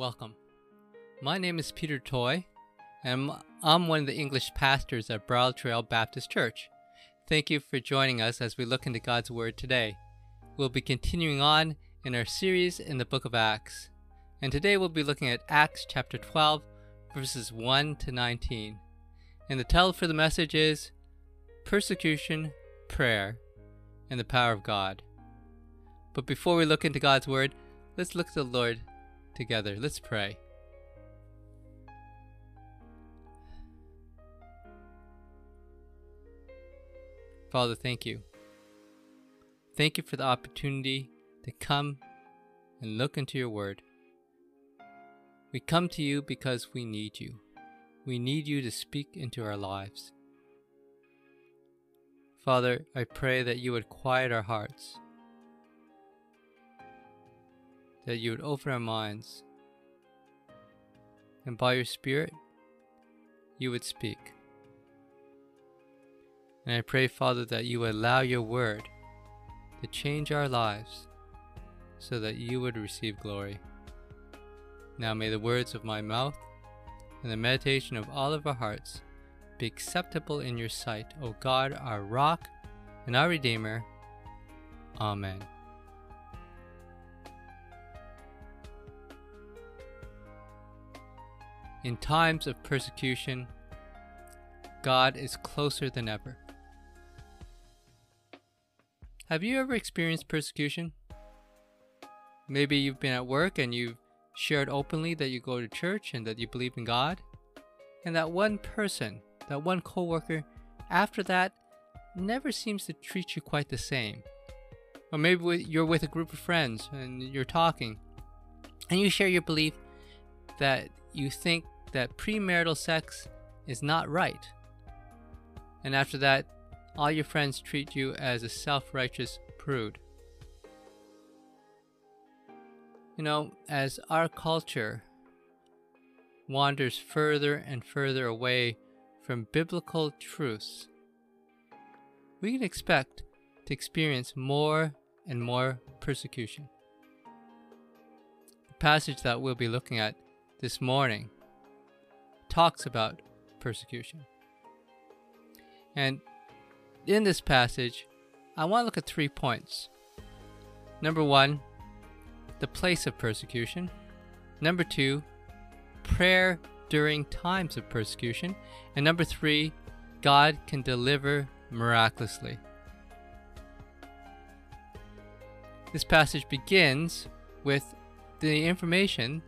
welcome. My name is Peter Toy, and I'm one of the English pastors at Bridle Trail Baptist Church. Thank you for joining us as we look into God's Word today. We'll be continuing on in our series in the book of Acts, and today we'll be looking at Acts chapter 12, verses 1 to 19. And the title for the message is Persecution, Prayer, and the Power of God. But before we look into God's Word, let's look to the Lord together. Let's pray. Father, thank you. Thank you for the opportunity to come and look into your word. We come to you because we need you. We need you to speak into our lives. Father, I pray that you would quiet our hearts, that you would open our minds, and by your Spirit, you would speak. And I pray, Father, that you would allow your word to change our lives so that you would receive glory. Now may the words of my mouth and the meditation of all of our hearts be acceptable in your sight, O God, our rock and our Redeemer. Amen. In times of persecution, God is closer than ever. Have you ever experienced persecution? Maybe you've been at work and you've shared openly that you go to church and that you believe in God. And that one person, that one coworker, after that, never seems to treat you quite the same. Or maybe you're with a group of friends and you're talking, and you share your belief that you think that premarital sex is not right. And after that, all your friends treat you as a self righteous prude. You know, as our culture wanders further and further away from biblical truths, we can expect to experience more and more persecution. The passage that we'll be looking at this morning talks about persecution. And in this passage, I want to look at three points. Number one, the place of persecution. Number two, prayer during times of persecution. And number three, God can deliver miraculously. This passage begins with the information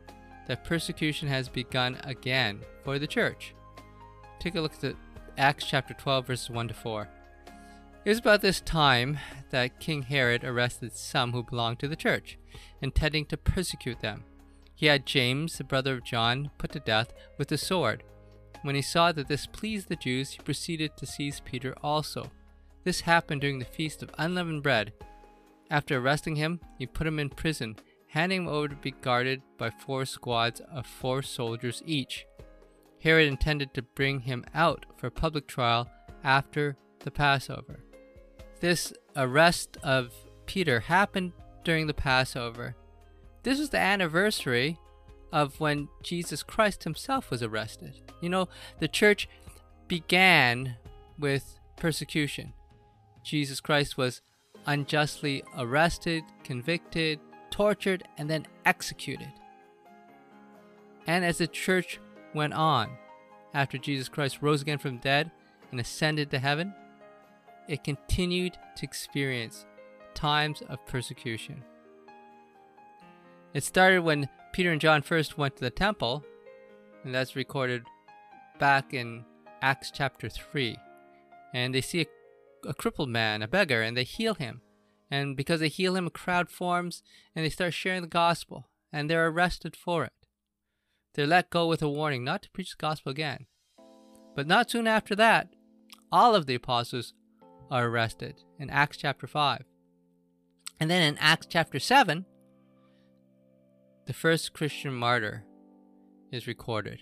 that persecution has begun again for the church. Take a look at Acts chapter 12, verses 1 to 4. It was about this time that King Herod arrested some who belonged to the church, intending to persecute them. He had James, the brother of John, put to death with the sword. When he saw that this pleased the Jews, he proceeded to seize Peter also. This happened during the feast of unleavened bread. After arresting him, he put him in prison, handing him over to be guarded by four squads of four soldiers each. Herod intended to bring him out for public trial after the Passover. This arrest of Peter happened during the Passover. This was the anniversary of when Jesus Christ himself was arrested. You know, the church began with persecution. Jesus Christ was unjustly arrested, convicted, tortured, and then executed. And as the church went on, after Jesus Christ rose again from dead and ascended to heaven, it continued to experience times of persecution. It started when Peter and John first went to the temple, and that's recorded back in Acts chapter 3. And they see a, a crippled man, a beggar, and they heal him. And because they heal him, a crowd forms and they start sharing the gospel, and they're arrested for it. They're let go with a warning not to preach the gospel again. But not soon after that, all of the apostles are arrested in Acts chapter 5. And then in Acts chapter 7, the first Christian martyr is recorded.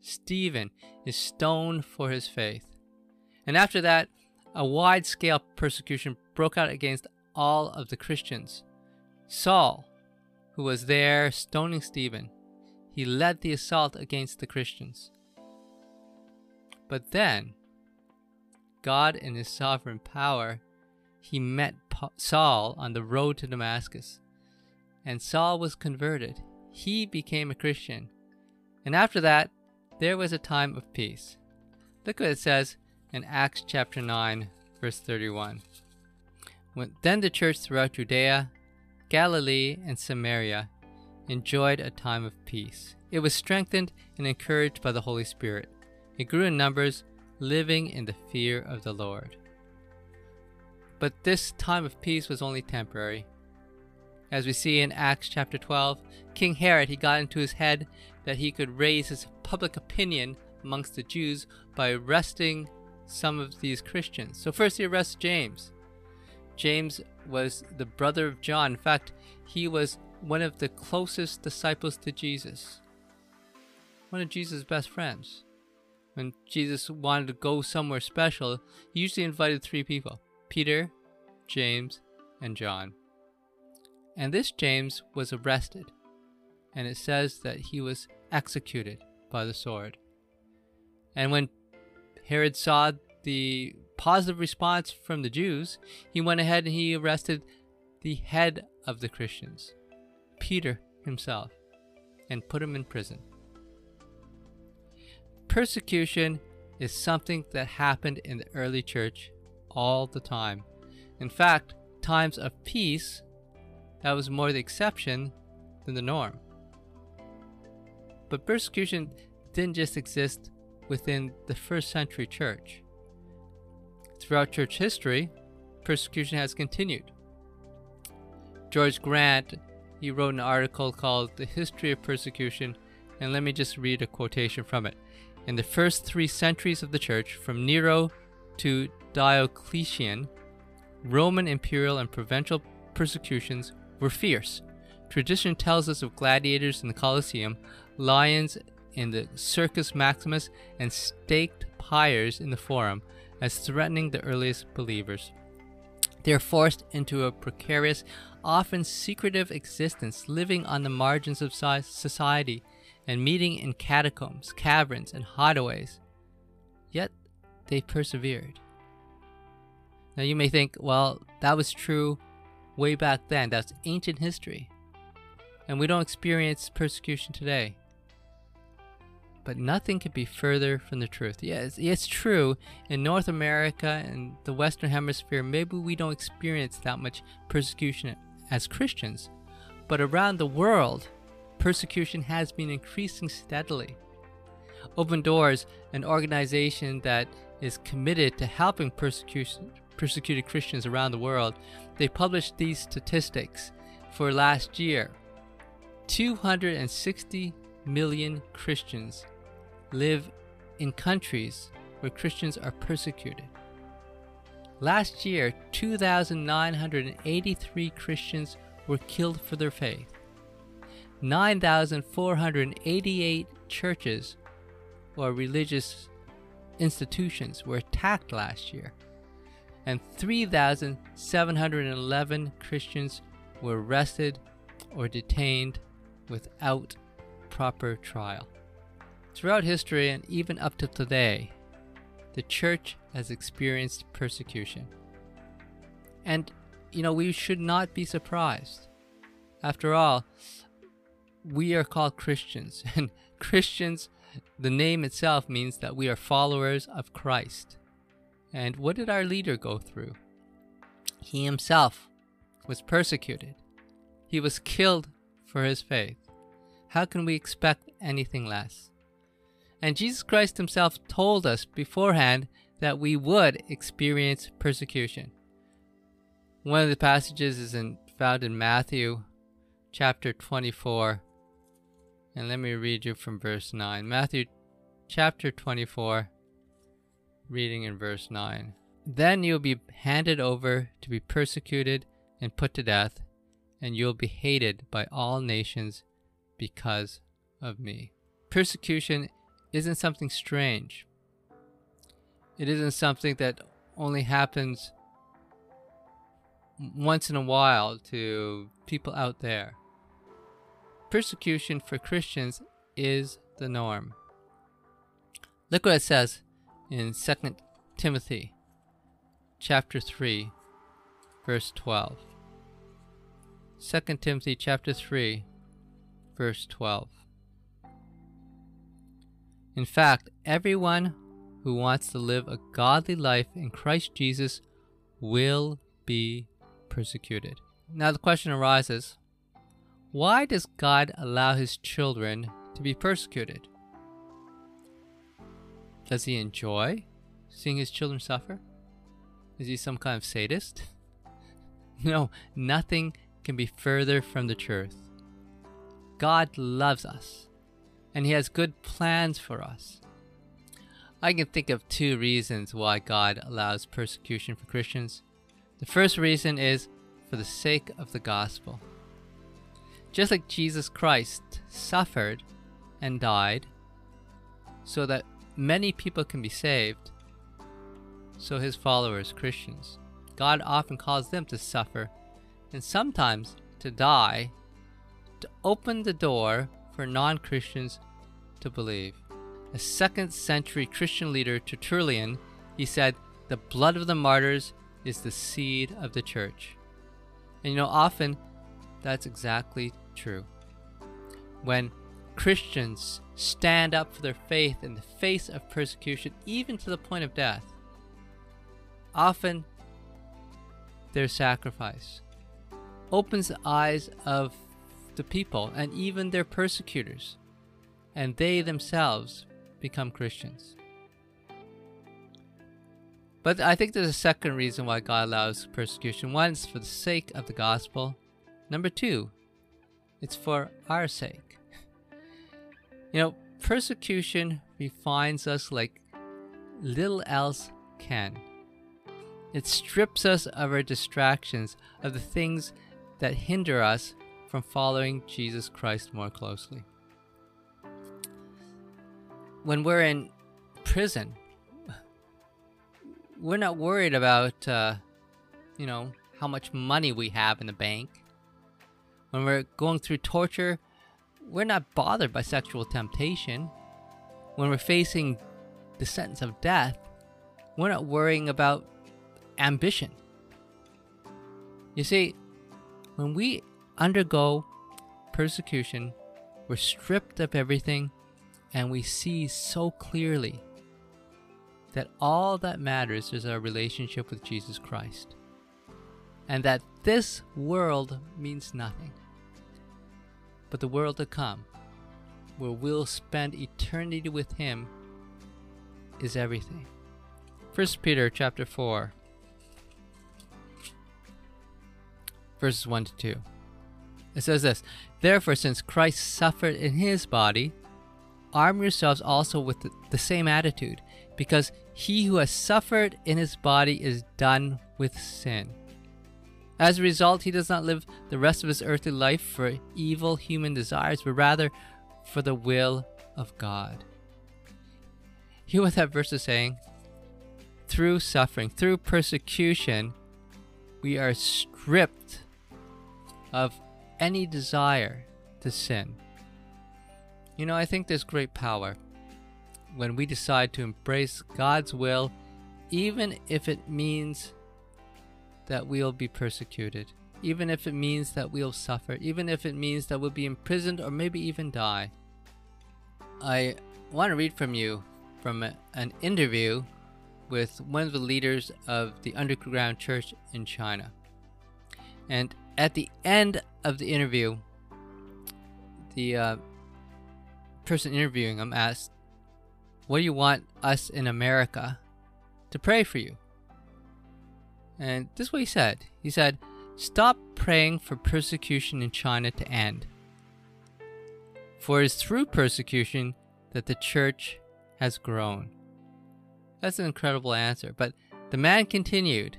Stephen is stoned for his faith. And after that, a wide scale persecution broke out against all of the Christians. Saul, who was there stoning Stephen, he led the assault against the Christians. But then, God, in his sovereign power, he met Saul on the road to Damascus. And Saul was converted. He became a Christian. And after that, there was a time of peace. Look what it says in Acts chapter 9, verse 31. Then the church throughout Judea, Galilee, and Samaria enjoyed a time of peace. It was strengthened and encouraged by the Holy Spirit. It grew in numbers, living in the fear of the Lord. But this time of peace was only temporary. As we see in Acts chapter 12, King Herod, he got into his head that he could raise his public opinion amongst the Jews by arresting some of these Christians. So first he arrests James. James was the brother of John. In fact, he was one of the closest disciples to Jesus. One of Jesus' best friends. When Jesus wanted to go somewhere special, he usually invited three people Peter, James, and John. And this James was arrested, and it says that he was executed by the sword. And when Herod saw the positive response from the Jews, he went ahead and he arrested the head of the Christians, Peter himself, and put him in prison. Persecution is something that happened in the early church all the time. In fact, times of peace, that was more the exception than the norm. But persecution didn't just exist within the first century church. Throughout church history, persecution has continued. George Grant, he wrote an article called The History of Persecution, and let me just read a quotation from it. In the first three centuries of the church, from Nero to Diocletian, Roman imperial and provincial persecutions were fierce. Tradition tells us of gladiators in the Colosseum, lions in the Circus Maximus, and staked pyres in the Forum as threatening the earliest believers. They are forced into a precarious, often secretive existence, living on the margins of society and meeting in catacombs, caverns, and hideaways. Yet they persevered. Now you may think, well, that was true way back then. That's ancient history. And we don't experience persecution today. But nothing could be further from the truth. Yes, it's true. In North America and the Western Hemisphere, maybe we don't experience that much persecution as Christians. But around the world, persecution has been increasing steadily. Open Doors, an organization that is committed to helping persecuted Christians around the world, they published these statistics for last year. 260 million Christians live in countries where Christians are persecuted. Last year, 2,983 Christians were killed for their faith. 9,488 churches or religious institutions were attacked last year, and 3,711 Christians were arrested or detained without proper trial. Throughout history and even up to today, the church has experienced persecution. And, you know, we should not be surprised. After all, we are called Christians, and Christians, the name itself means that we are followers of Christ. And what did our leader go through? He himself was persecuted, he was killed for his faith. How can we expect anything less? And Jesus Christ himself told us beforehand that we would experience persecution. One of the passages is in, found in Matthew chapter 24. And let me read you from verse 9. Matthew chapter 24, reading in verse 9. Then you'll be handed over to be persecuted and put to death, and you'll be hated by all nations because of me. Persecution isn't something strange. It isn't something that only happens once in a while to people out there. Persecution for Christians is the norm. Look what it says in 2 Timothy chapter 3 verse 12. 2 Timothy chapter 3 verse 12. In fact, everyone who wants to live a godly life in Christ Jesus will be persecuted. Now the question arises why does God allow his children to be persecuted? Does he enjoy seeing his children suffer? Is he some kind of sadist? No, nothing can be further from the truth. God loves us, and he has good plans for us. I can think of two reasons why God allows persecution for Christians. The first reason is for the sake of the gospel. Just like Jesus Christ suffered and died so that many people can be saved, so his followers, Christians, God often calls them to suffer and sometimes to die to open the door for non Christians to believe. A second century Christian leader, Tertullian, he said, The blood of the martyrs is the seed of the church. And you know, often that's exactly true. When Christians stand up for their faith in the face of persecution, even to the point of death, often their sacrifice opens the eyes of the people and even their persecutors, and they themselves become Christians. But I think there's a second reason why God allows persecution. One is for the sake of the gospel. Number two, it's for our sake. You know, persecution refines us like little else can. It strips us of our distractions, of the things that hinder us from following Jesus Christ more closely. When we're in prison, we're not worried about, uh, you know, how much money we have in the bank when we're going through torture, we're not bothered by sexual temptation. When we're facing the sentence of death, we're not worrying about ambition. You see, when we undergo persecution, we're stripped of everything and we see so clearly that all that matters is our relationship with Jesus Christ. And that this world means nothing but the world to come, where we'll spend eternity with Him, is everything. 1 Peter chapter 4, verses 1 to 2. It says this Therefore, since Christ suffered in his body, arm yourselves also with the, same attitude, because he who has suffered in his body is done with sin. As a result, he does not live the rest of his earthly life for evil human desires, but rather for the will of God. Hear what that verse is saying? Through suffering, through persecution, we are stripped of any desire to sin. You know, I think there's great power when we decide to embrace God's will, even if it means that we'll be persecuted, even if it means that we'll suffer, even if it means that we'll be imprisoned or maybe even die. I want to read from you from a, an interview with one of the leaders of the underground church in China. And at the end of the interview, the uh, person interviewing him asked, What do you want us in America to pray for you? And this is what he said. He said, Stop praying for persecution in China to end. For it is through persecution that the church has grown. That's an incredible answer. But the man continued,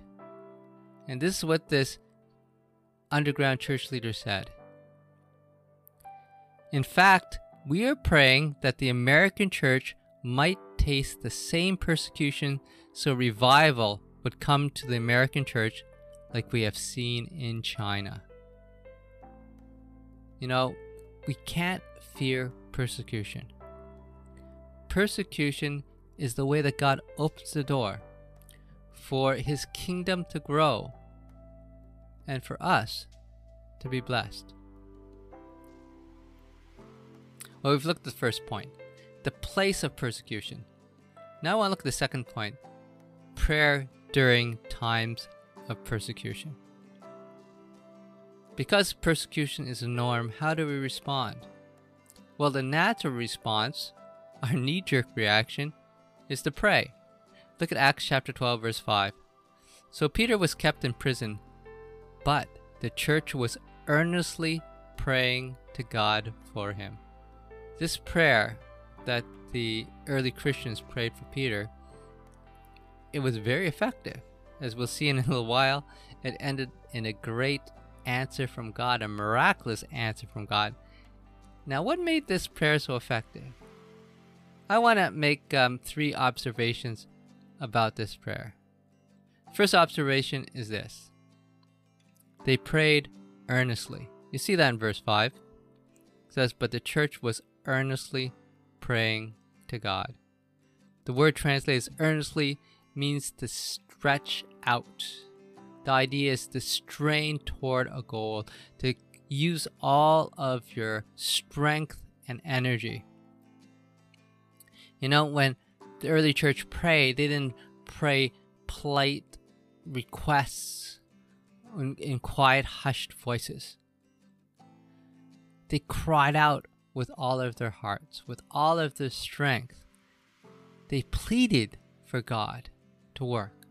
and this is what this underground church leader said. In fact, we are praying that the American church might taste the same persecution so revival would come to the American church like we have seen in China. You know, we can't fear persecution. Persecution is the way that God opens the door for his kingdom to grow and for us to be blessed. Well, we've looked at the first point, the place of persecution. Now I want to look at the second point, prayer during times of persecution. Because persecution is a norm, how do we respond? Well, the natural response, our knee jerk reaction, is to pray. Look at Acts chapter 12, verse 5. So Peter was kept in prison, but the church was earnestly praying to God for him. This prayer that the early Christians prayed for Peter, it was very effective. As we'll see in a little while, it ended in a great answer from God, a miraculous answer from God. Now, what made this prayer so effective? I want to make um, three observations about this prayer. First observation is this they prayed earnestly. You see that in verse 5. It says, But the church was earnestly praying to God. The word translates earnestly means to stretch out. The idea is to strain toward a goal, to use all of your strength and energy. You know, when the early church prayed, they didn't pray polite requests in, in quiet, hushed voices. They cried out with all of their hearts, with all of their strength. They pleaded for God to work.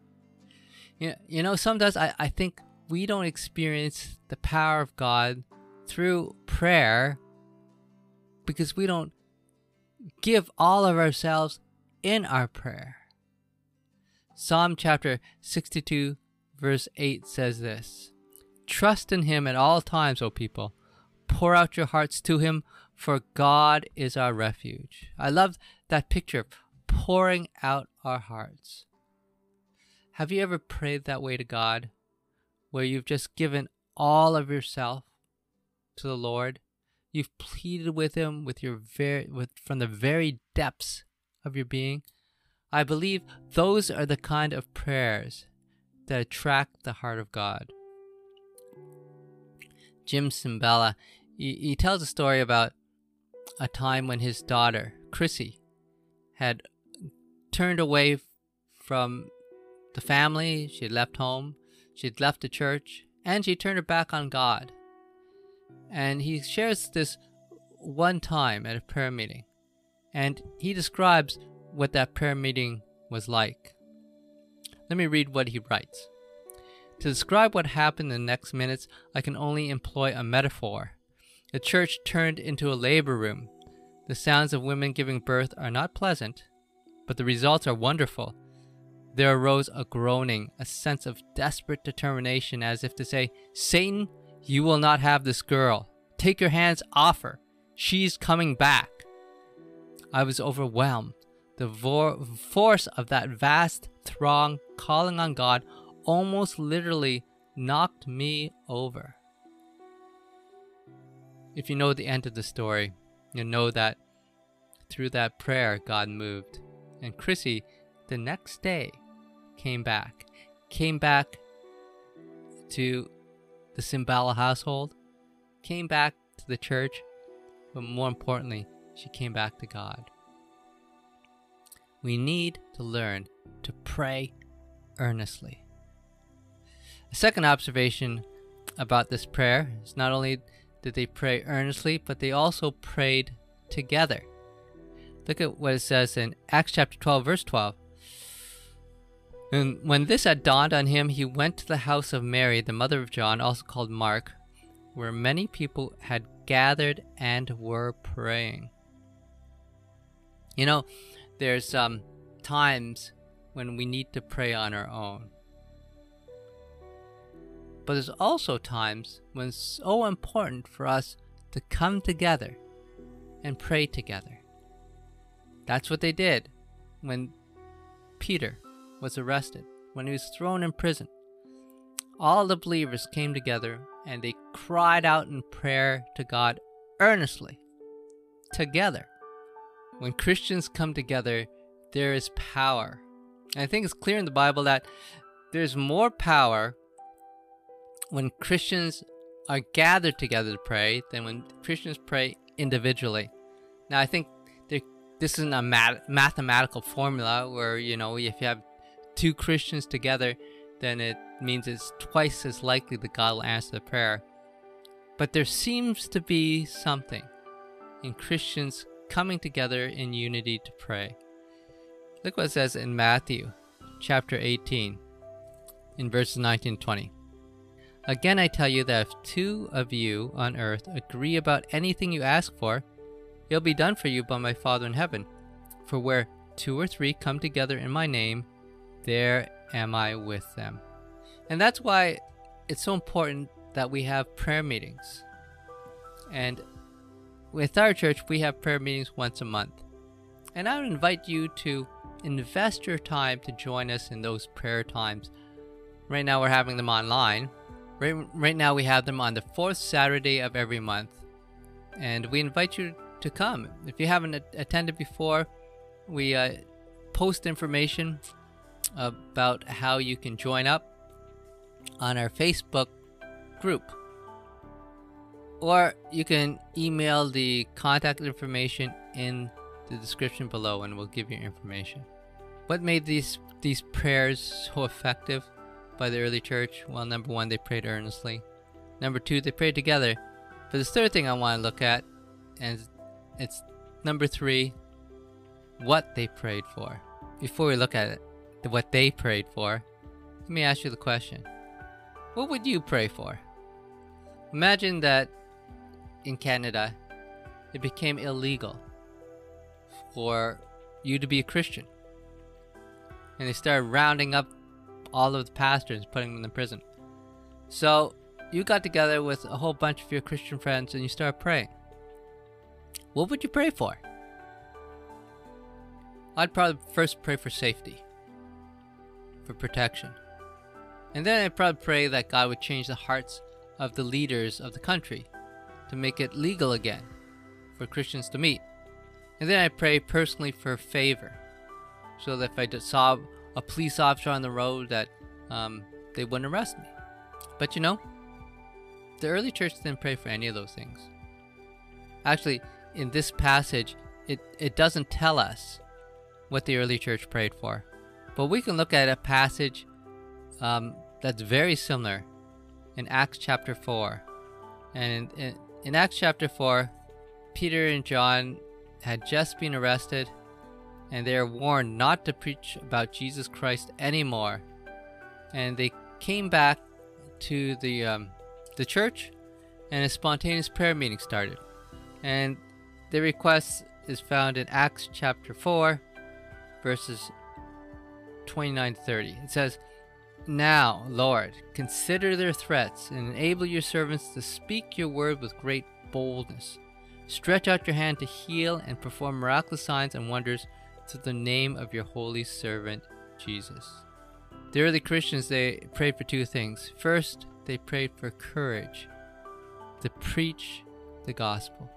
You know, you know sometimes I, I think we don't experience the power of God through prayer because we don't give all of ourselves in our prayer. Psalm chapter 62, verse 8 says this Trust in him at all times, O people. Pour out your hearts to him, for God is our refuge. I love that picture of pouring out our hearts. Have you ever prayed that way to God, where you've just given all of yourself to the Lord? You've pleaded with Him with your very, with from the very depths of your being. I believe those are the kind of prayers that attract the heart of God. Jim Cymbala, he, he tells a story about a time when his daughter, Chrissy, had turned away from the family, she had left home, she had left the church, and she turned her back on God. And he shares this one time at a prayer meeting, and he describes what that prayer meeting was like. Let me read what he writes. To describe what happened in the next minutes, I can only employ a metaphor. The church turned into a labor room. The sounds of women giving birth are not pleasant, but the results are wonderful. There arose a groaning, a sense of desperate determination, as if to say, Satan, you will not have this girl. Take your hands off her. She's coming back. I was overwhelmed. The vo- force of that vast throng calling on God almost literally knocked me over. If you know the end of the story, you know that through that prayer, God moved. And Chrissy, the next day, came back. Came back to the Cymbala household, came back to the church, but more importantly, she came back to God. We need to learn to pray earnestly. A second observation about this prayer is not only did they pray earnestly, but they also prayed together. Look at what it says in Acts chapter 12, verse 12. And when this had dawned on him, he went to the house of Mary, the mother of John, also called Mark, where many people had gathered and were praying. You know, there's um, times when we need to pray on our own. But there's also times when it's so important for us to come together and pray together. That's what they did when Peter was arrested, when he was thrown in prison. All the believers came together and they cried out in prayer to God earnestly. together. When Christians come together, there is power. I think it's clear in the Bible that there's more power when Christians are gathered together to pray than when Christians pray individually. Now, I think there, this isn't a math, mathematical formula where, you know, if you have two Christians together, then it means it's twice as likely that God will answer the prayer. But there seems to be something in Christians coming together in unity to pray. Look what it says in Matthew chapter 18 in verses 19 20. Again, I tell you that if two of you on earth agree about anything you ask for, it'll be done for you by my Father in heaven. For where two or three come together in my name, there am I with them. And that's why it's so important that we have prayer meetings. And with our church, we have prayer meetings once a month. And I would invite you to invest your time to join us in those prayer times. Right now, we're having them online. Right, right now, we have them on the fourth Saturday of every month. And we invite you to come. If you haven't attended before, we uh, post information about how you can join up on our Facebook group. Or you can email the contact information in the description below and we'll give you information. What made these these prayers so effective by the early church? Well, number one, they prayed earnestly. Number two, they prayed together. But the third thing I want to look at, and it's number three, what they prayed for. Before we look at it, what they prayed for, let me ask you the question What would you pray for? Imagine that in Canada, it became illegal for you to be a Christian. And they started rounding up all of the pastors, putting them in prison. So you got together with a whole bunch of your Christian friends and you started praying. What would you pray for? I'd probably first pray for safety, for protection. And then I'd probably pray that God would change the hearts of the leaders of the country to make it legal again for Christians to meet. And then I'd pray personally for favor, so that if I saw a police officer on the road, that um, they wouldn't arrest me. But you know, the early church didn't pray for any of those things. Actually, in this passage, it, it doesn't tell us what the early church prayed for. But we can look at a passage um, that's very similar in Acts chapter 4. And in, in Acts chapter 4, Peter and John had just been arrested and they are warned not to preach about Jesus Christ anymore. And they came back to the, um, the church and a spontaneous prayer meeting started. And the request is found in Acts chapter 4, verses 29 30. It says, now, Lord, consider their threats and enable your servants to speak your word with great boldness. Stretch out your hand to heal and perform miraculous signs and wonders through the name of your holy servant, Jesus. The early Christians, they prayed for two things. First, they prayed for courage to preach the gospel,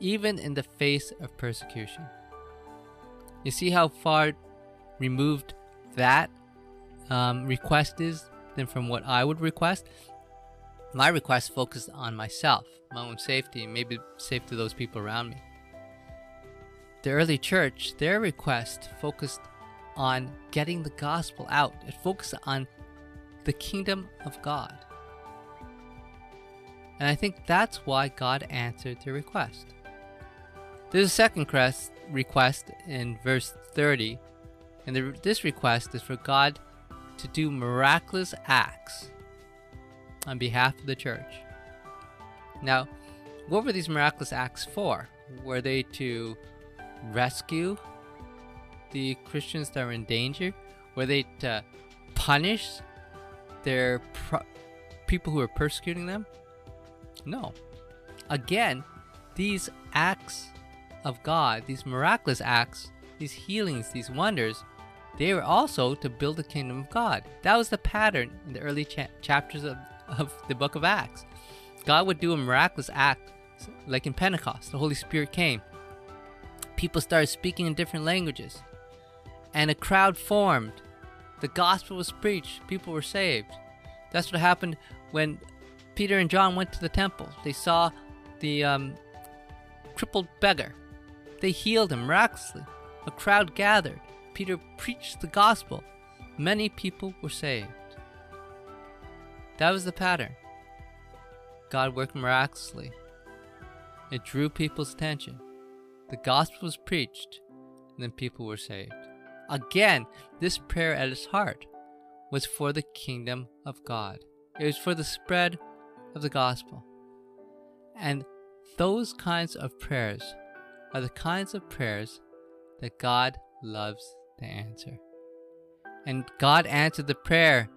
even in the face of persecution. You see how far removed that um, request is than from what I would request. My request focused on myself, my own safety, and maybe safety of those people around me. The early church, their request focused on getting the gospel out. It focused on the kingdom of God. And I think that's why God answered their request. There's a second request in verse 30, and this request is for God to do miraculous acts on behalf of the church. Now, what were these miraculous acts for? Were they to rescue the Christians that are in danger? Were they to punish their people who are persecuting them? No. Again, these acts of God, these miraculous acts, these healings, these wonders, they were also to build the kingdom of God. That was the pattern in the early cha- chapters of, of the book of Acts. God would do a miraculous act like in Pentecost, the Holy Spirit came. People started speaking in different languages, and a crowd formed. The gospel was preached, people were saved. That's what happened when Peter and John went to the temple. They saw the um, crippled beggar. They healed him miraculously. A crowd gathered. Peter preached the gospel. Many people were saved. That was the pattern. God worked miraculously. It drew people's attention. The gospel was preached, and then people were saved. Again, this prayer at its heart was for the kingdom of God. It was for the spread of the gospel. And those kinds of prayers are the kinds of prayers that God loves to answer. And God answered the prayer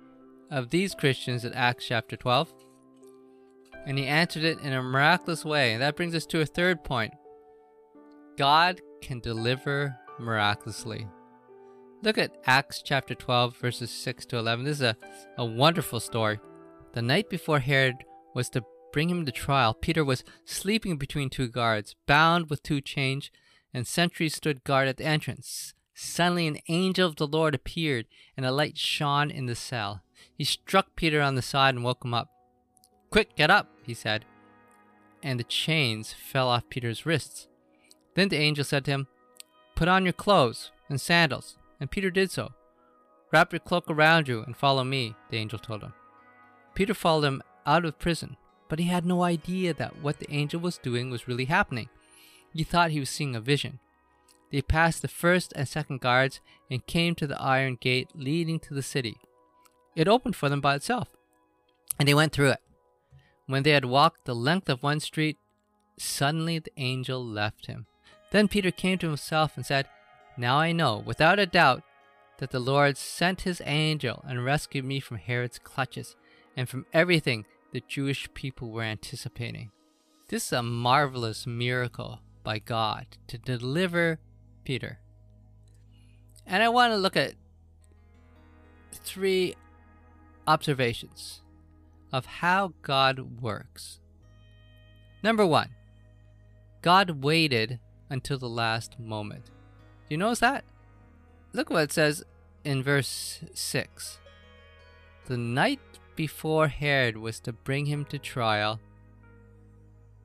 of these Christians in Acts chapter 12. And he answered it in a miraculous way. And that brings us to a third point God can deliver miraculously. Look at Acts chapter 12, verses 6 to 11. This is a, a wonderful story. The night before Herod was to bring him to trial, Peter was sleeping between two guards, bound with two chains, and sentries stood guard at the entrance. Suddenly, an angel of the Lord appeared, and a light shone in the cell. He struck Peter on the side and woke him up. Quick, get up, he said. And the chains fell off Peter's wrists. Then the angel said to him, Put on your clothes and sandals. And Peter did so. Wrap your cloak around you and follow me, the angel told him. Peter followed him out of prison, but he had no idea that what the angel was doing was really happening. He thought he was seeing a vision. They passed the first and second guards and came to the iron gate leading to the city. It opened for them by itself, and they went through it. When they had walked the length of one street, suddenly the angel left him. Then Peter came to himself and said, Now I know, without a doubt, that the Lord sent his angel and rescued me from Herod's clutches and from everything the Jewish people were anticipating. This is a marvelous miracle by God to deliver Peter. And I want to look at three observations of how God works. Number one, God waited until the last moment. Do you notice that? Look what it says in verse 6. The night before Herod was to bring him to trial,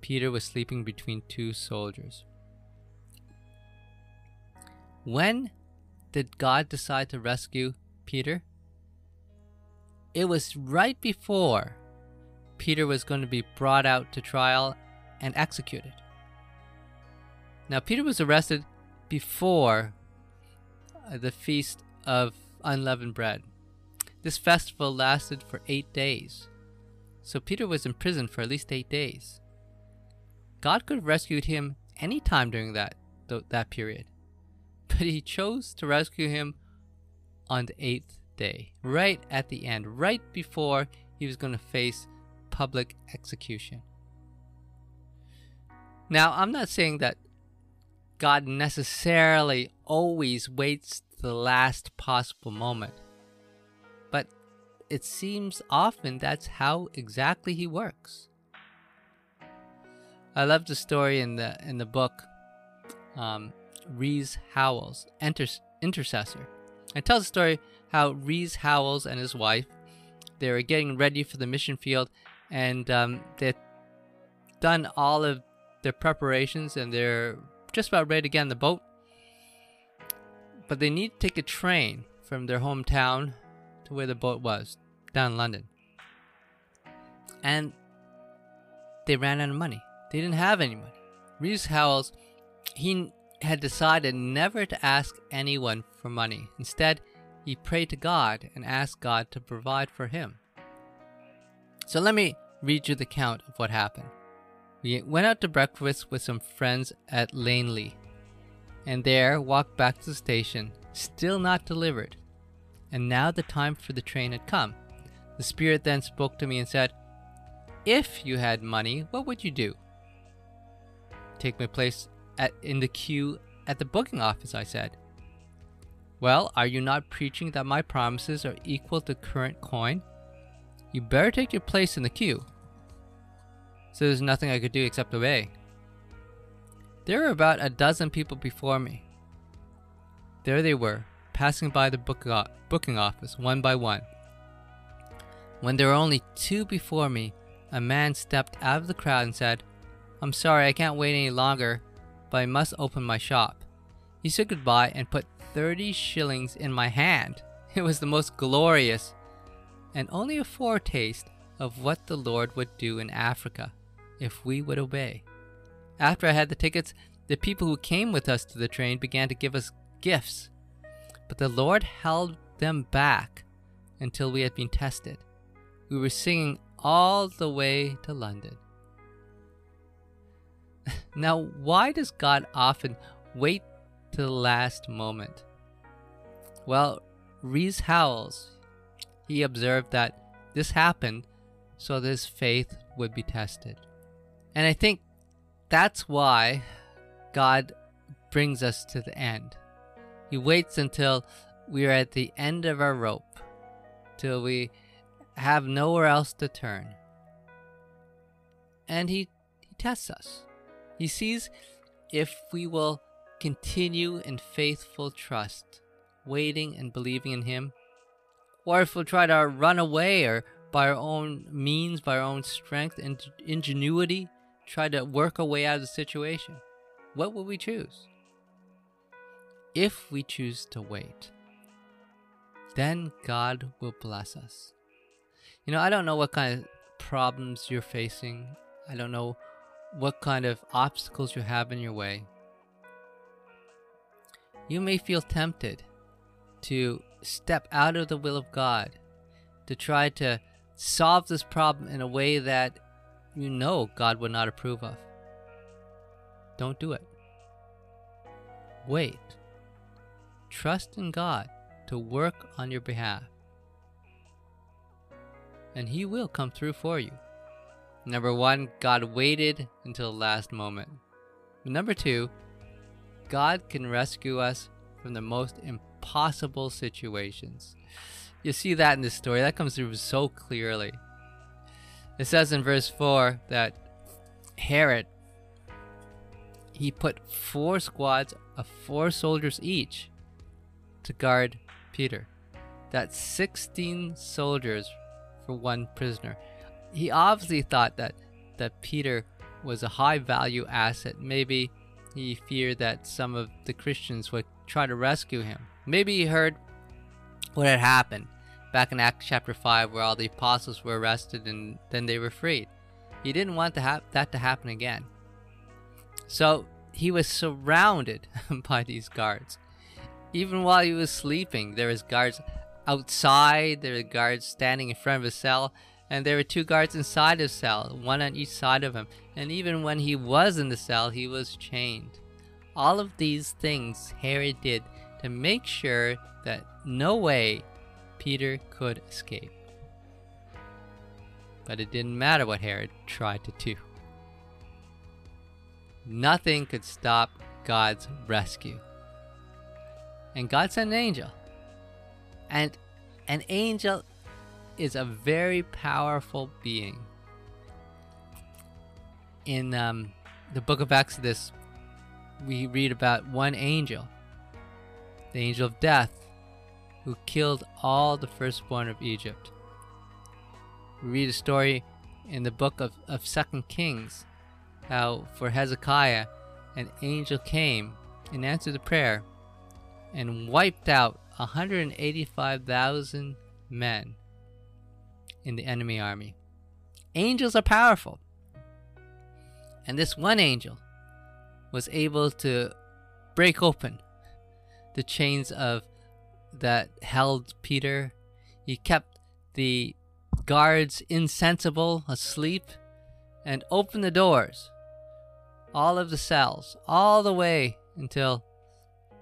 Peter was sleeping between two soldiers. When did God decide to rescue Peter? It was right before Peter was going to be brought out to trial and executed. Now, Peter was arrested before uh, the Feast of Unleavened Bread. This festival lasted for eight days. So Peter was in prison for at least eight days. God could have rescued him any time during that, th- that period. But he chose to rescue him on the eighth day, right at the end, right before he was going to face public execution. Now, I'm not saying that God necessarily always waits the last possible moment, but it seems often that's how exactly he works. I love the story in the in the book, um, Rees Howells, Inter- Intercessor. It tells the story how Rees Howells and his wife they were getting ready for the mission field, and um, they'd done all of their preparations, and they're just about ready to get on the boat. But they need to take a train from their hometown to where the boat was, down in London. And they ran out of money. They didn't have any money. Rees Howells, he had decided never to ask anyone for money. Instead, he prayed to God and asked God to provide for him. So let me read you the count of what happened. We went out to breakfast with some friends at Llanelly, and there walked back to the station, still not delivered. And now the time for the train had come. The Spirit then spoke to me and said, If you had money, what would you do? Take my place at, in the queue at the booking office, I said. Well, are you not preaching that my promises are equal to current coin? You better take your place in the queue. So there's nothing I could do except obey. There were about a dozen people before me. There they were, passing by the booking office one by one. When there were only two before me, a man stepped out of the crowd and said, I'm sorry, I can't wait any longer, but I must open my shop. He said goodbye and put 30 shillings in my hand. It was the most glorious and only a foretaste of what the Lord would do in Africa if we would obey. After I had the tickets, the people who came with us to the train began to give us gifts, but the Lord held them back until we had been tested. We were singing all the way to London. now, why does God often wait to the last moment? Well, Rees Howells, he observed that this happened so that his faith would be tested. And I think that's why God brings us to the end. He waits until we are at the end of our rope, till we have nowhere else to turn. And he, he tests us. He sees if we will continue in faithful trust, waiting and believing in Him, or if we'll try to run away or by our own means, by our own strength and ingenuity, try to work our way out of the situation. What will we choose? If we choose to wait, then God will bless us. You know, I don't know what kind of problems you're facing. I don't know what kind of obstacles you have in your way. You may feel tempted to step out of the will of God, to try to solve this problem in a way that you know God would not approve of. Don't do it. Wait. Trust in God to work on your behalf and He will come through for you. Number one, God waited until the last moment. Number two, God can rescue us from the most impossible situations. You see that in this story, that comes through so clearly. It says in verse 4 that Herod he put four squads of four soldiers each to guard Peter. That's 16 soldiers for one prisoner. He obviously thought that, that Peter was a high value asset. Maybe he feared that some of the Christians would try to rescue him. Maybe he heard what had happened back in Acts chapter 5 where all the apostles were arrested and then they were freed. He didn't want to have that to happen again. So he was surrounded by these guards. Even while he was sleeping, there was guards Outside, there were guards standing in front of his cell, and there were two guards inside his cell, one on each side of him. And even when he was in the cell, he was chained. All of these things Herod did to make sure that no way Peter could escape. But it didn't matter what Herod tried to do. Nothing could stop God's rescue. And God sent an angel and an angel is a very powerful being. In um, the book of Exodus, we read about one angel, the angel of death, who killed all the firstborn of Egypt. We read a story in the book of, of Second Kings how for Hezekiah an angel came and answered the prayer and wiped out 185,000 men in the enemy army. Angels are powerful. And this one angel was able to break open the chains of that held Peter. He kept the guards insensible, asleep, and opened the doors, all of the cells, all the way until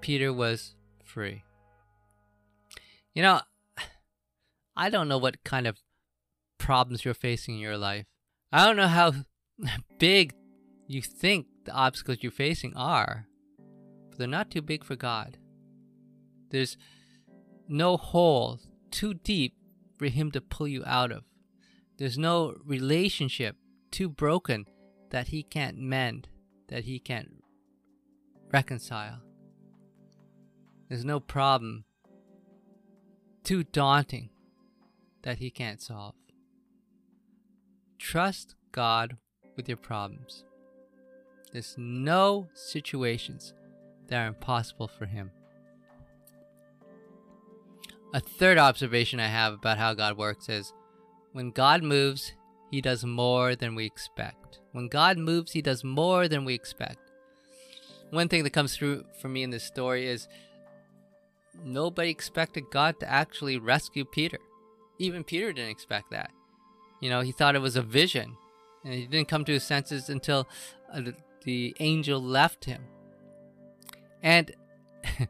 Peter was free. You know, I don't know what kind of problems you're facing in your life. I don't know how big you think the obstacles you're facing are, but they're not too big for God. There's no hole too deep for Him to pull you out of. There's no relationship too broken that he can't mend, that he can't reconcile. There's no problem too daunting that he can't solve. Trust God with your problems. There's no situations that are impossible for him. A third observation I have about how God works is when God moves, he does more than we expect. When God moves, he does more than we expect. One thing that comes through for me in this story is nobody expected God to actually rescue Peter. Even Peter didn't expect that. You know, he thought it was a vision, and he didn't come to his senses until uh, the, the angel left him. And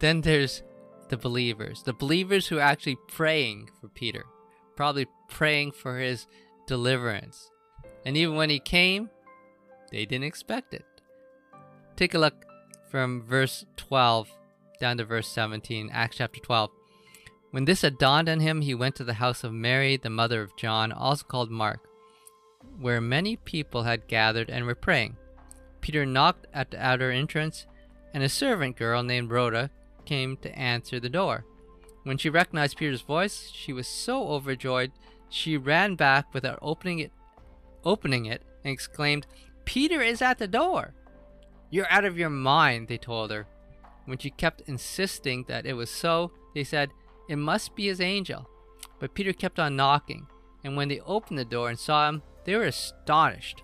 then there's the believers, the believers who are actually praying for Peter, probably praying for his deliverance. And even when he came, they didn't expect it. Take a look from verse 12 down to verse 17, Acts chapter 12. When this had dawned on him, he went to the house of Mary, the mother of John, also called Mark, where many people had gathered and were praying. Peter knocked at the outer entrance, and a servant girl named Rhoda came to answer the door. When she recognized Peter's voice, she was so overjoyed she ran back without opening it opening it and exclaimed, Peter is at the door. You're out of your mind, they told her. When she kept insisting that it was so, they said, It must be his angel. But Peter kept on knocking, and when they opened the door and saw him, they were astonished.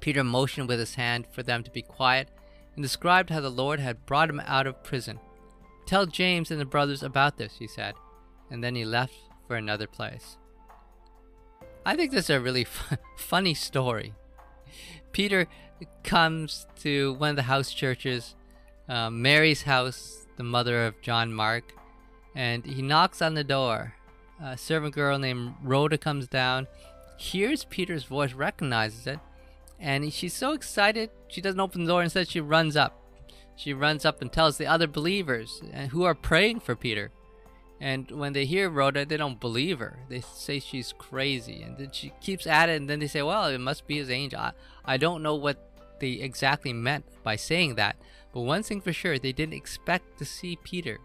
Peter motioned with his hand for them to be quiet and described how the Lord had brought him out of prison. Tell James and the brothers about this, he said, and then he left for another place. I think this is a really funny story. Peter comes to one of the house churches, uh, Mary's house, the mother of John Mark, and he knocks on the door. A servant girl named Rhoda comes down, hears Peter's voice, recognizes it, and she's so excited she doesn't open the door. Instead, she runs up. She runs up and tells the other believers uh, who are praying for Peter. And when they hear Rhoda, they don't believe her. They say she's crazy. And then she keeps at it, and then they say, Well, it must be his angel. I, I don't know what they exactly meant by saying that. But one thing for sure, they didn't expect to see Peter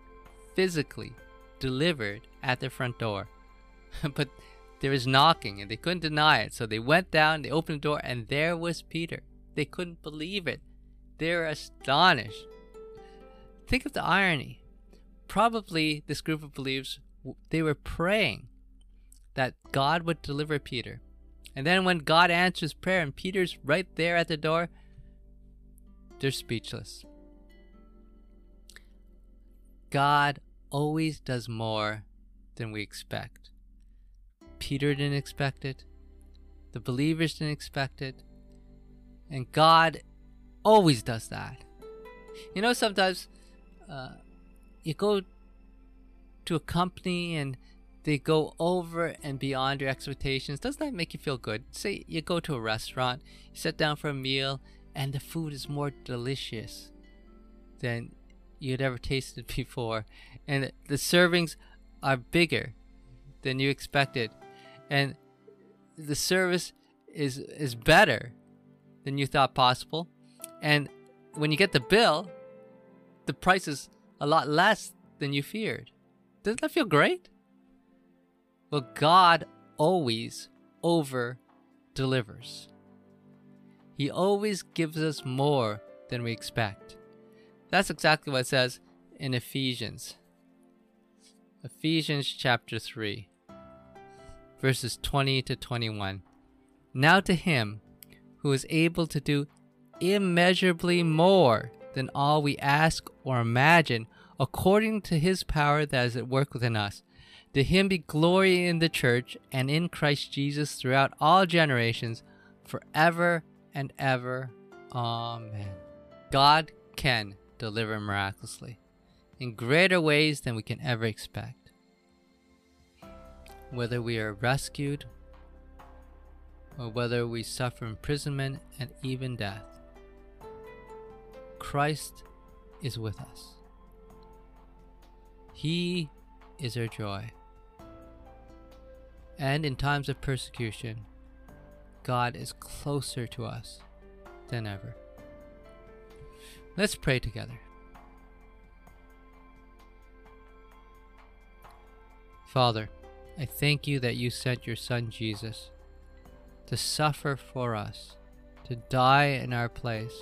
physically delivered at their front door. but there was knocking, and they couldn't deny it. So they went down, they opened the door, and there was Peter. They couldn't believe it. They're astonished. Think of the irony. Probably this group of believers, they were praying that God would deliver Peter. And then when God answers prayer and Peter's right there at the door, they're speechless. God always does more than we expect. Peter didn't expect it. The believers didn't expect it. And God always does that. You know, sometimes uh, you go to a company and they go over and beyond your expectations. Doesn't that make you feel good? Say you go to a restaurant, you sit down for a meal, and the food is more delicious than you'd ever tasted before, and the servings are bigger than you expected, and the service is is better than you thought possible. And when you get the bill, the price is a lot less than you feared. Doesn't that feel great? Well, God always over delivers. He always gives us more than we expect. That's exactly what it says in Ephesians. Ephesians chapter 3, verses 20 to 21. Now to him who is able to do immeasurably more than all we ask or imagine, according to his power that is at work within us. To him be glory in the church and in Christ Jesus throughout all generations, forever and ever. Amen. God can deliver miraculously in greater ways than we can ever expect. Whether we are rescued or whether we suffer imprisonment and even death. Christ is with us. He is our joy. And in times of persecution, God is closer to us than ever. Let's pray together. Father, I thank you that you sent your Son Jesus to suffer for us, to die in our place,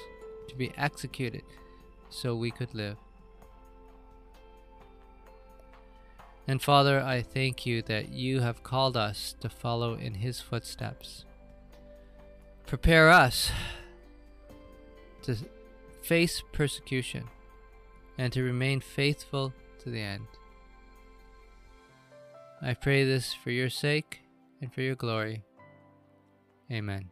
to be executed so we could live. And Father, I thank you that you have called us to follow in his footsteps. Prepare us to face persecution and to remain faithful to the end. I pray this for your sake and for your glory. Amen.